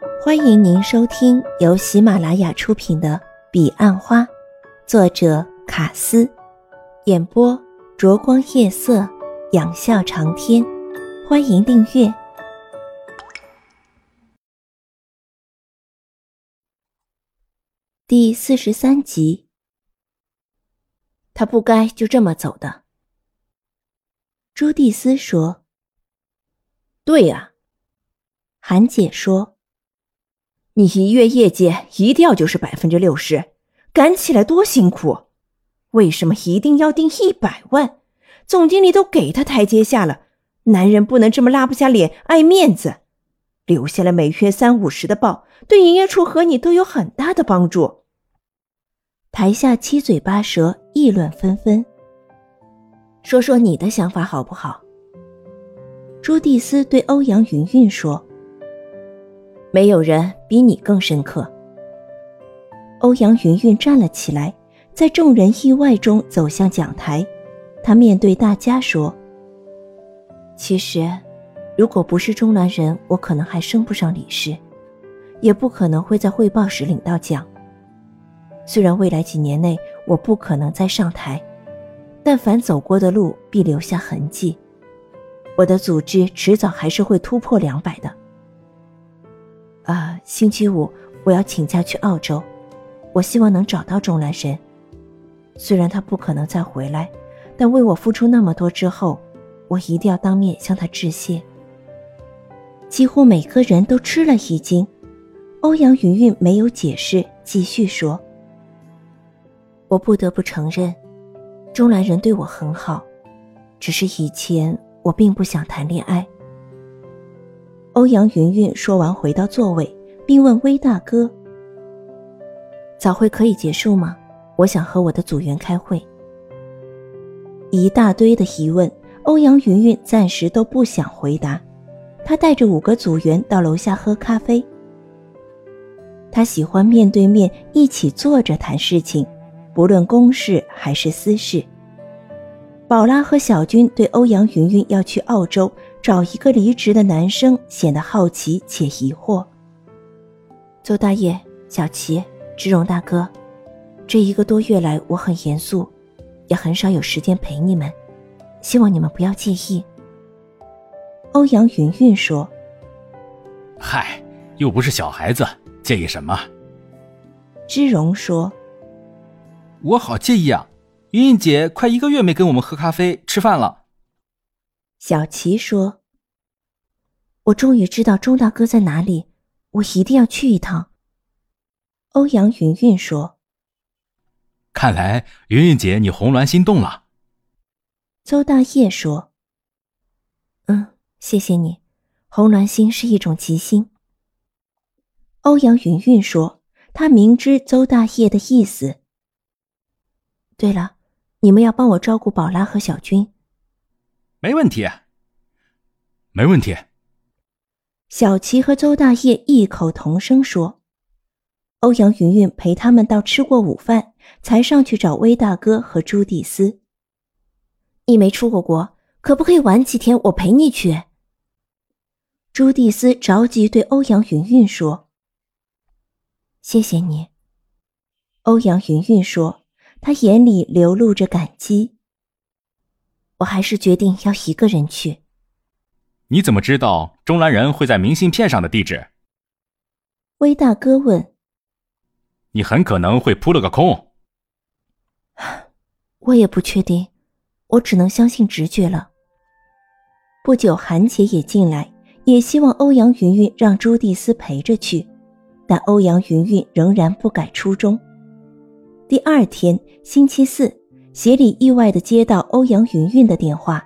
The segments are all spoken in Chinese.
欢迎您收听由喜马拉雅出品的《彼岸花》，作者卡斯，演播灼光夜色，仰笑长天。欢迎订阅第四十三集。他不该就这么走的。朱蒂斯说：“对呀。”韩姐说。你一月业绩一掉就是百分之六十，赶起来多辛苦！为什么一定要定一百万？总经理都给他台阶下了，男人不能这么拉不下脸、爱面子。留下了每月三五十的报，对营业处和你都有很大的帮助。台下七嘴八舌，议论纷纷。说说你的想法好不好？朱蒂斯对欧阳云云说。没有人比你更深刻。欧阳云云站了起来，在众人意外中走向讲台。他面对大家说：“其实，如果不是中南人，我可能还升不上理事，也不可能会在汇报时领到奖。虽然未来几年内我不可能再上台，但凡走过的路必留下痕迹。我的组织迟早还是会突破两百的。”啊，星期五我要请假去澳洲，我希望能找到钟南神。虽然他不可能再回来，但为我付出那么多之后，我一定要当面向他致谢。几乎每个人都吃了一惊。欧阳云云没有解释，继续说：“我不得不承认，钟南人对我很好，只是以前我并不想谈恋爱。”欧阳云云说完，回到座位，并问威大哥：“早会可以结束吗？我想和我的组员开会。”一大堆的疑问，欧阳云云暂时都不想回答。他带着五个组员到楼下喝咖啡。他喜欢面对面一起坐着谈事情，不论公事还是私事。宝拉和小军对欧阳云云要去澳洲。找一个离职的男生显得好奇且疑惑。邹大爷、小齐、志荣大哥，这一个多月来我很严肃，也很少有时间陪你们，希望你们不要介意。欧阳云云说：“嗨，又不是小孩子，介意什么？”芝荣说：“我好介意啊，云云姐快一个月没跟我们喝咖啡、吃饭了。”小琪说：“我终于知道钟大哥在哪里，我一定要去一趟。”欧阳云云说：“看来云云姐你红鸾心动了。”邹大业说：“嗯，谢谢你，红鸾星是一种吉星。”欧阳云云说：“他明知邹大业的意思。”对了，你们要帮我照顾宝拉和小军。没问题，没问题。小齐和邹大业异口同声说：“欧阳云云陪他们到吃过午饭，才上去找威大哥和朱蒂斯。你没出过国，可不可以晚几天？我陪你去。”朱蒂斯着急对欧阳云云说：“谢谢你。”欧阳云云说，他眼里流露着感激。我还是决定要一个人去。你怎么知道钟兰人会在明信片上的地址？威大哥问。你很可能会扑了个空。我也不确定，我只能相信直觉了。不久，韩姐也进来，也希望欧阳云云让朱蒂斯陪着去，但欧阳云云仍然不改初衷。第二天，星期四。协理意外地接到欧阳云云的电话，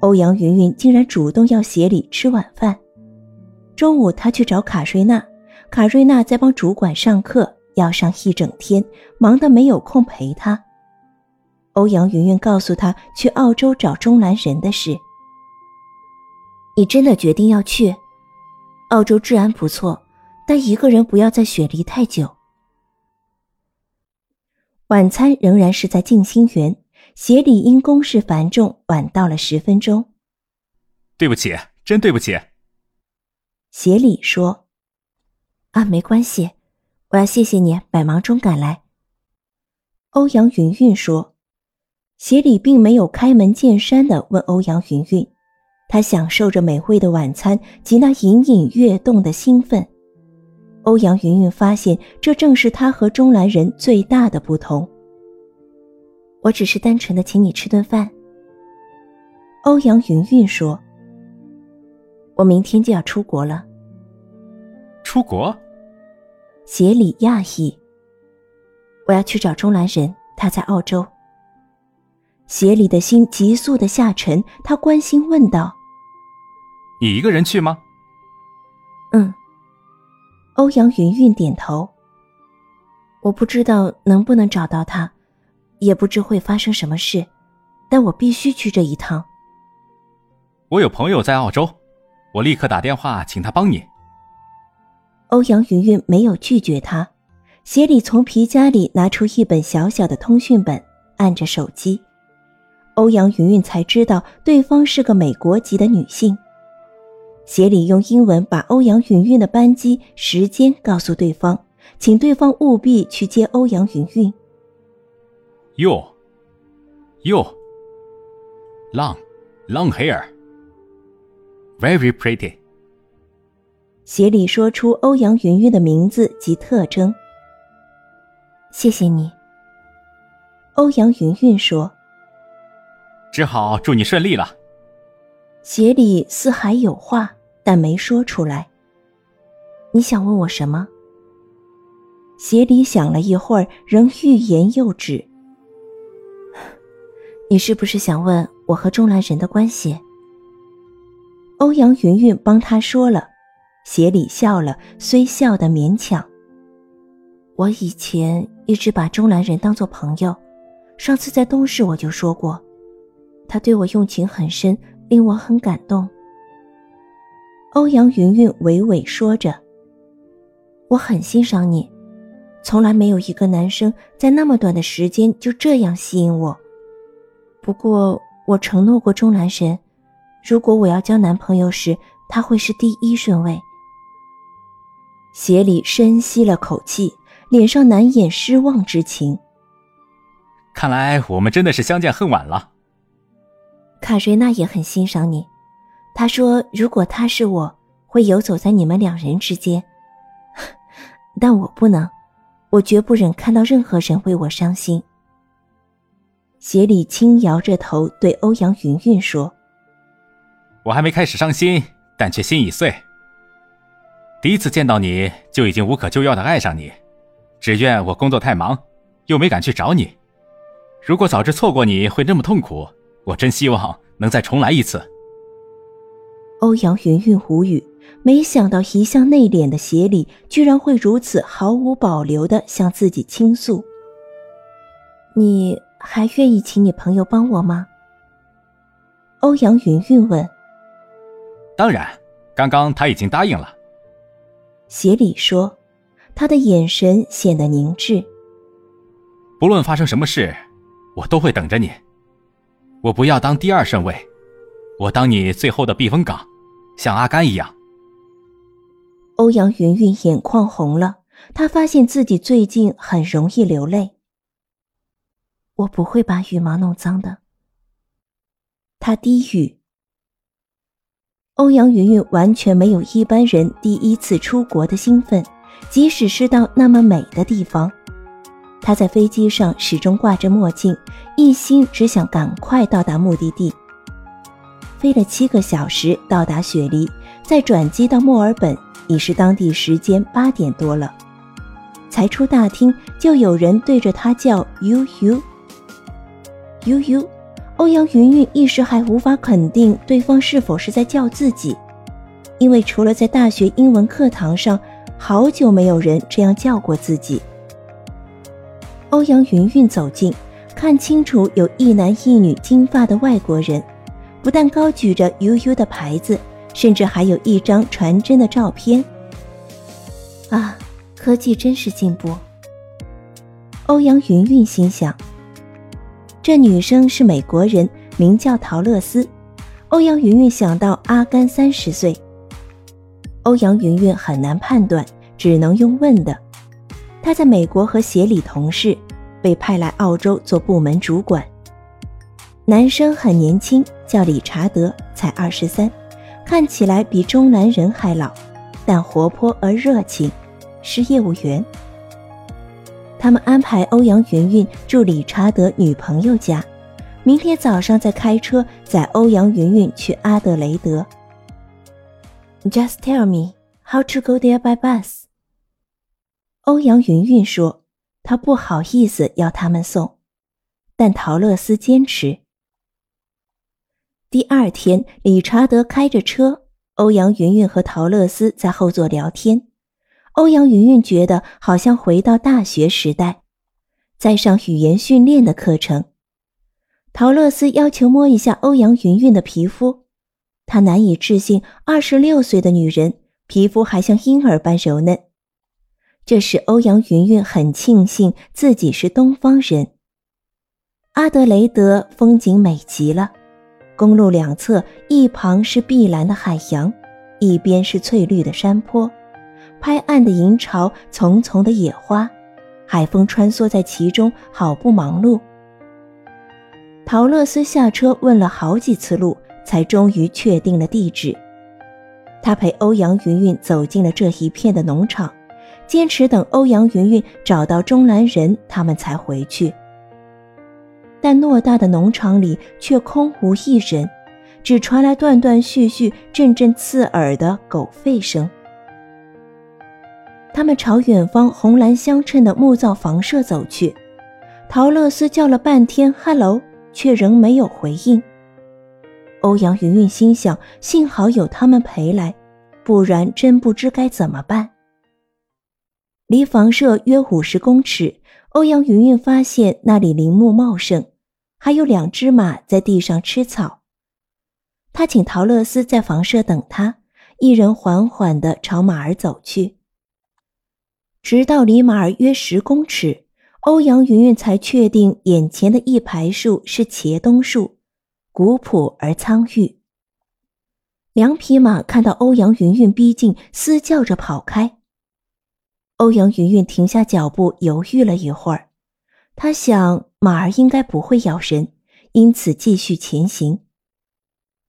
欧阳云云竟然主动要协理吃晚饭。中午，他去找卡瑞娜，卡瑞娜在帮主管上课，要上一整天，忙得没有空陪他。欧阳云云告诉他去澳洲找钟兰人的事。你真的决定要去？澳洲治安不错，但一个人不要在雪梨太久。晚餐仍然是在静心园，协理因公事繁重晚到了十分钟。对不起，真对不起。协理说：“啊，没关系，我要谢谢你百忙中赶来。欧阳云云说：“协理并没有开门见山的问欧阳云云，他享受着美味的晚餐及那隐隐跃动的兴奋。欧阳云云发现，这正是他和钟兰人最大的不同。我只是单纯的请你吃顿饭。”欧阳云云说：“我明天就要出国了。”出国？协理讶异。我要去找钟兰人，他在澳洲。协理的心急速的下沉，他关心问道：“你一个人去吗？”“嗯。”欧阳云云点头。我不知道能不能找到他，也不知会发生什么事，但我必须去这一趟。我有朋友在澳洲，我立刻打电话请他帮你。欧阳云云没有拒绝他。协理从皮夹里拿出一本小小的通讯本，按着手机，欧阳云云才知道对方是个美国籍的女性。协理用英文把欧阳云云的班机时间告诉对方，请对方务必去接欧阳云云。哟，哟，long，long hair，very pretty。协理说出欧阳云云的名字及特征。谢谢你，欧阳云云说。只好祝你顺利了。协理似还有话，但没说出来。你想问我什么？协理想了一会儿，仍欲言又止。你是不是想问我和钟兰人的关系？欧阳云云帮他说了。协理笑了，虽笑得勉强。我以前一直把钟兰人当做朋友，上次在东市我就说过，他对我用情很深，令我很感动。欧阳云云娓娓说着：“我很欣赏你，从来没有一个男生在那么短的时间就这样吸引我。不过我承诺过钟兰神，如果我要交男朋友时，他会是第一顺位。”协理深吸了口气。脸上难掩失望之情。看来我们真的是相见恨晚了。卡瑞娜也很欣赏你，她说如果他是我，会游走在你们两人之间。但我不能，我绝不忍看到任何人为我伤心。协理轻摇着头对欧阳云云说：“我还没开始伤心，但却心已碎。第一次见到你就已经无可救药的爱上你。”只怨我工作太忙，又没敢去找你。如果早知错过你会那么痛苦，我真希望能再重来一次。欧阳云云无语，没想到一向内敛的协理居然会如此毫无保留的向自己倾诉。你还愿意请你朋友帮我吗？欧阳云云问。当然，刚刚他已经答应了。协理说。他的眼神显得凝滞。不论发生什么事，我都会等着你。我不要当第二顺位，我当你最后的避风港，像阿甘一样。欧阳云云眼眶红了，她发现自己最近很容易流泪。我不会把羽毛弄脏的。他低语。欧阳云云完全没有一般人第一次出国的兴奋。即使是到那么美的地方，他在飞机上始终挂着墨镜，一心只想赶快到达目的地。飞了七个小时到达雪梨，再转机到墨尔本，已是当地时间八点多了。才出大厅，就有人对着他叫“悠悠，悠悠”。欧阳云云一时还无法肯定对方是否是在叫自己，因为除了在大学英文课堂上。好久没有人这样叫过自己。欧阳云云走近，看清楚有一男一女金发的外国人，不但高举着“悠悠”的牌子，甚至还有一张传真的照片。啊，科技真是进步。欧阳云云心想。这女生是美国人，名叫陶乐斯。欧阳云云想到阿甘三十岁。欧阳云云很难判断只能用问的。他在美国和协理同事，被派来澳洲做部门主管。男生很年轻，叫理查德，才二十三，看起来比中南人还老，但活泼而热情，是业务员。他们安排欧阳云云住理查德女朋友家，明天早上再开车载欧阳云云去阿德雷德。Just tell me how to go there by bus。欧阳云云说，她不好意思要他们送，但陶乐斯坚持。第二天，理查德开着车，欧阳云云和陶乐斯在后座聊天。欧阳云云觉得好像回到大学时代，在上语言训练的课程。陶乐斯要求摸一下欧阳云云的皮肤，他难以置信，二十六岁的女人皮肤还像婴儿般柔嫩。这使欧阳云云很庆幸自己是东方人。阿德雷德风景美极了，公路两侧一旁是碧蓝的海洋，一边是翠绿的山坡。拍岸的银潮，丛丛的野花，海风穿梭在其中，好不忙碌。陶乐斯下车问了好几次路，才终于确定了地址。他陪欧阳云云走进了这一片的农场，坚持等欧阳云云找到钟兰人，他们才回去。但偌大的农场里却空无一人，只传来断断续续、阵阵刺耳的狗吠声。他们朝远方红蓝相衬的木造房舍走去，陶乐斯叫了半天 “hello”，却仍没有回应。欧阳云云心想：幸好有他们陪来，不然真不知该怎么办。离房舍约五十公尺，欧阳云云发现那里林木茂盛，还有两只马在地上吃草。他请陶乐斯在房舍等他，一人缓缓地朝马儿走去。直到离马儿约十公尺，欧阳云云才确定眼前的一排树是茄冬树，古朴而苍郁。两匹马看到欧阳云云逼近，嘶叫着跑开。欧阳云云停下脚步，犹豫了一会儿，他想马儿应该不会咬人，因此继续前行。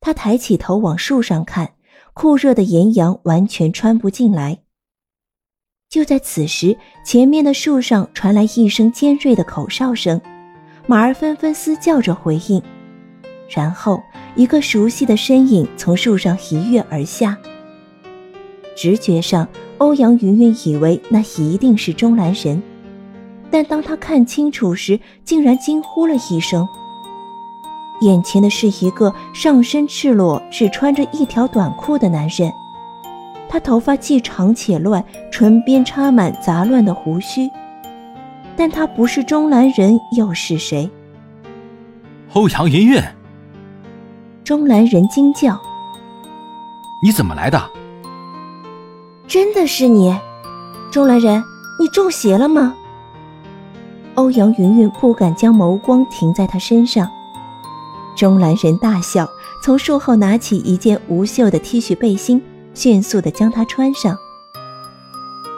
他抬起头往树上看，酷热的炎阳完全穿不进来。就在此时，前面的树上传来一声尖锐的口哨声，马儿纷纷嘶叫着回应。然后，一个熟悉的身影从树上一跃而下。直觉上，欧阳云云以为那一定是钟兰人，但当他看清楚时，竟然惊呼了一声。眼前的是一个上身赤裸、只穿着一条短裤的男人。他头发既长且乱，唇边插满杂乱的胡须，但他不是钟兰人又是谁？欧阳云云！钟兰人惊叫：“你怎么来的？”真的是你，钟兰人，你中邪了吗？欧阳云云不敢将眸光停在他身上。钟兰人大笑，从树后拿起一件无袖的 T 恤背心。迅速地将它穿上。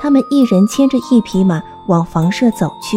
他们一人牵着一匹马往房舍走去。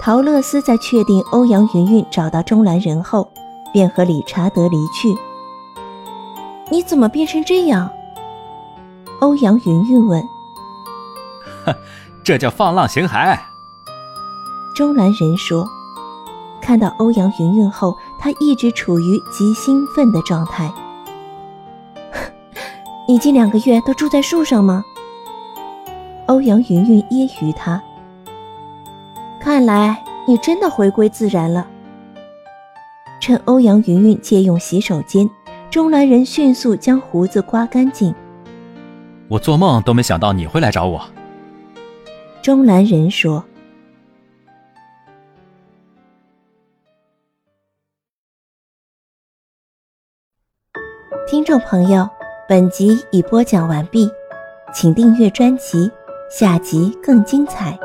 陶乐斯在确定欧阳云云找到钟兰人后，便和理查德离去。你怎么变成这样？欧阳云云问。这叫放浪形骸。钟兰人说。看到欧阳云云后，他一直处于极兴奋的状态。你近两个月都住在树上吗？欧阳云云揶揄他。看来你真的回归自然了。趁欧阳云云借用洗手间，钟兰人迅速将胡子刮干净。我做梦都没想到你会来找我。钟兰人说。听众朋友。本集已播讲完毕，请订阅专辑，下集更精彩。